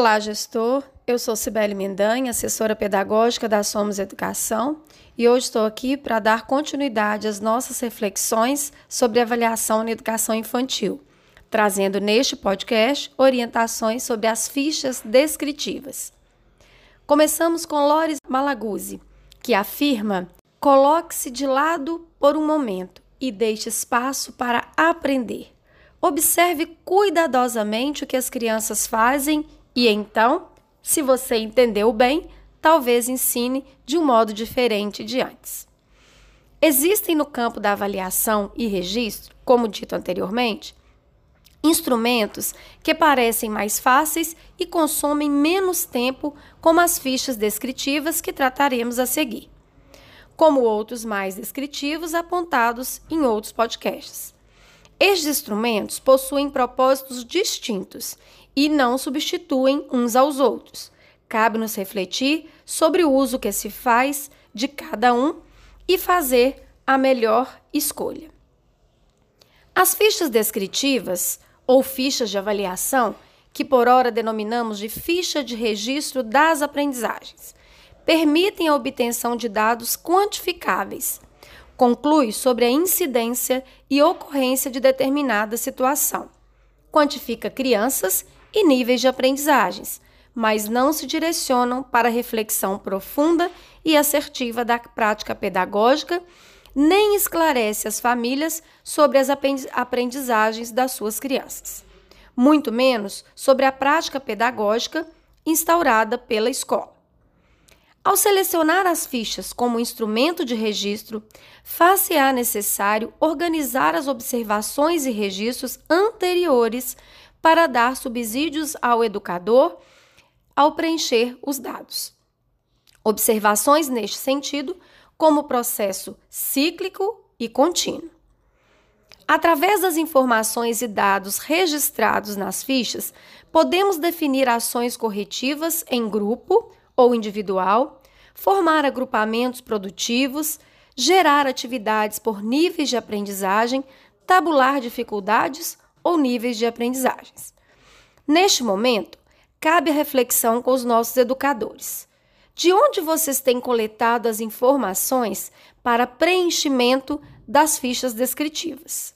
Olá, gestor. Eu sou Cibele Mendanha, assessora pedagógica da Somos Educação, e hoje estou aqui para dar continuidade às nossas reflexões sobre avaliação na educação infantil, trazendo neste podcast orientações sobre as fichas descritivas. Começamos com Lores Malaguzzi, que afirma: coloque-se de lado por um momento e deixe espaço para aprender. Observe cuidadosamente o que as crianças fazem e então, se você entendeu bem, talvez ensine de um modo diferente de antes. Existem no campo da avaliação e registro, como dito anteriormente, instrumentos que parecem mais fáceis e consomem menos tempo, como as fichas descritivas que trataremos a seguir, como outros mais descritivos apontados em outros podcasts. Estes instrumentos possuem propósitos distintos e não substituem uns aos outros. Cabe-nos refletir sobre o uso que se faz de cada um e fazer a melhor escolha. As fichas descritivas ou fichas de avaliação, que por ora denominamos de ficha de registro das aprendizagens, permitem a obtenção de dados quantificáveis conclui sobre a incidência e ocorrência de determinada situação. Quantifica crianças e níveis de aprendizagens, mas não se direcionam para reflexão profunda e assertiva da prática pedagógica, nem esclarece as famílias sobre as aprendizagens das suas crianças, muito menos sobre a prática pedagógica instaurada pela escola. Ao selecionar as fichas como instrumento de registro, faz-se-á necessário organizar as observações e registros anteriores para dar subsídios ao educador ao preencher os dados. Observações neste sentido, como processo cíclico e contínuo. Através das informações e dados registrados nas fichas, podemos definir ações corretivas em grupo ou individual, formar agrupamentos produtivos, gerar atividades por níveis de aprendizagem, tabular dificuldades ou níveis de aprendizagens. Neste momento, cabe a reflexão com os nossos educadores. De onde vocês têm coletado as informações para preenchimento das fichas descritivas?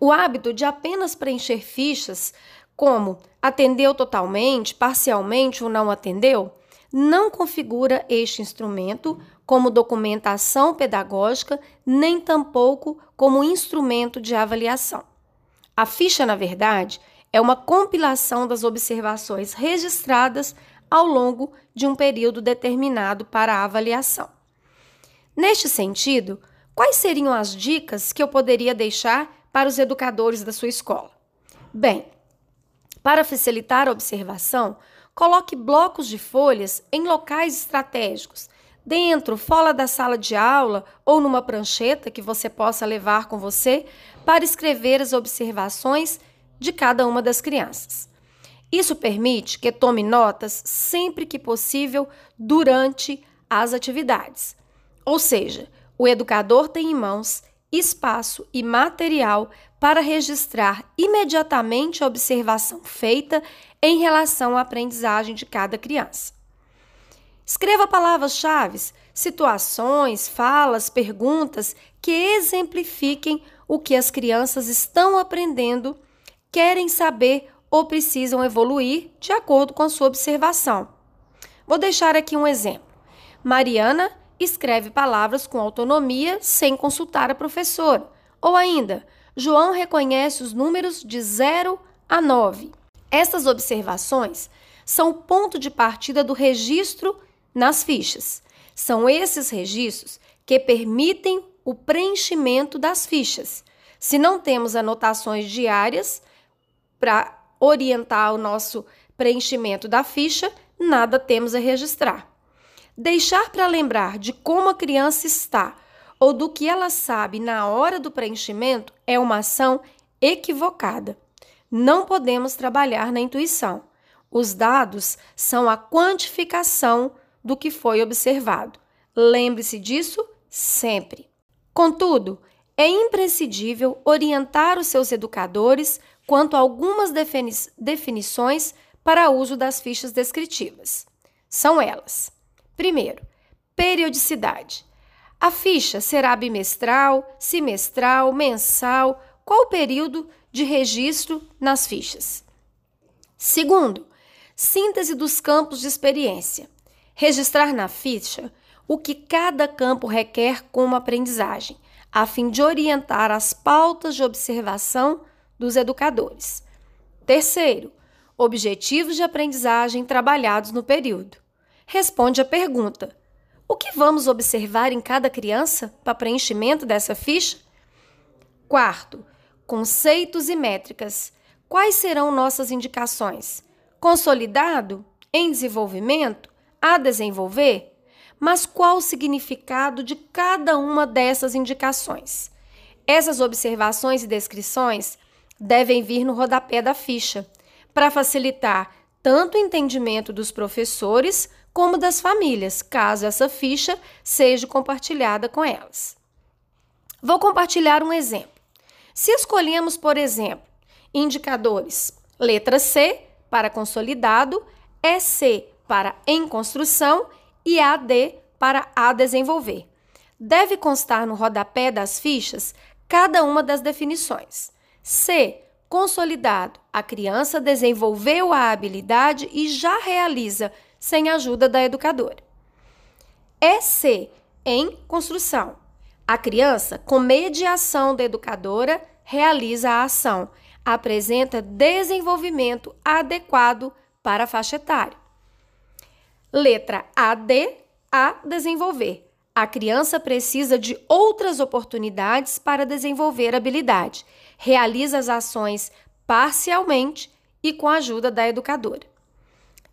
O hábito de apenas preencher fichas como atendeu totalmente, parcialmente ou não atendeu, não configura este instrumento como documentação pedagógica, nem tampouco como instrumento de avaliação. A ficha, na verdade, é uma compilação das observações registradas ao longo de um período determinado para a avaliação. Neste sentido, quais seriam as dicas que eu poderia deixar para os educadores da sua escola? Bem, para facilitar a observação, coloque blocos de folhas em locais estratégicos, dentro, fora da sala de aula ou numa prancheta que você possa levar com você para escrever as observações de cada uma das crianças. Isso permite que tome notas sempre que possível durante as atividades. Ou seja, o educador tem em mãos espaço e material para registrar imediatamente a observação feita em relação à aprendizagem de cada criança. Escreva palavras-chave, situações, falas, perguntas que exemplifiquem o que as crianças estão aprendendo, querem saber ou precisam evoluir de acordo com a sua observação. Vou deixar aqui um exemplo. Mariana escreve palavras com autonomia sem consultar a professora. Ou ainda, João reconhece os números de 0 a 9. Essas observações são o ponto de partida do registro nas fichas. São esses registros que permitem o preenchimento das fichas. Se não temos anotações diárias para orientar o nosso preenchimento da ficha, nada temos a registrar. Deixar para lembrar de como a criança está ou do que ela sabe na hora do preenchimento é uma ação equivocada. Não podemos trabalhar na intuição. Os dados são a quantificação do que foi observado. Lembre-se disso sempre. Contudo, é imprescindível orientar os seus educadores quanto a algumas defini definições para uso das fichas descritivas. São elas: primeiro, periodicidade. A ficha será bimestral, semestral, mensal, qual o período de registro nas fichas. Segundo, síntese dos campos de experiência. Registrar na ficha o que cada campo requer como aprendizagem, a fim de orientar as pautas de observação dos educadores. Terceiro, objetivos de aprendizagem trabalhados no período. Responde a pergunta: o que vamos observar em cada criança para preenchimento dessa ficha? Quarto, conceitos e métricas. Quais serão nossas indicações? Consolidado? Em desenvolvimento? A desenvolver? Mas qual o significado de cada uma dessas indicações? Essas observações e descrições devem vir no rodapé da ficha, para facilitar tanto o entendimento dos professores como das famílias, caso essa ficha seja compartilhada com elas. Vou compartilhar um exemplo. Se escolhemos, por exemplo, indicadores letra C para consolidado, EC para em construção e AD para a desenvolver. Deve constar no rodapé das fichas cada uma das definições. C consolidado, a criança desenvolveu a habilidade e já realiza sem ajuda da educadora. EC, em construção. A criança, com mediação da educadora, realiza a ação, apresenta desenvolvimento adequado para a faixa etária. Letra AD, a desenvolver. A criança precisa de outras oportunidades para desenvolver habilidade. Realiza as ações parcialmente e com a ajuda da educadora.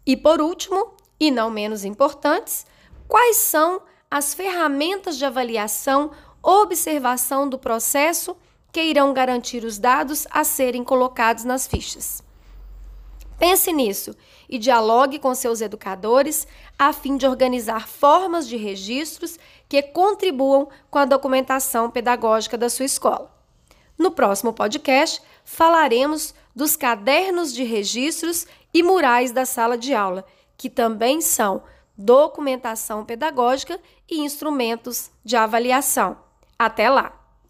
E por último, e não menos importantes, quais são as ferramentas de avaliação, observação do processo que irão garantir os dados a serem colocados nas fichas. Pense nisso e dialogue com seus educadores a fim de organizar formas de registros que contribuam com a documentação pedagógica da sua escola. No próximo podcast, falaremos dos cadernos de registros e murais da sala de aula, que também são documentação pedagógica e instrumentos de avaliação. Até lá!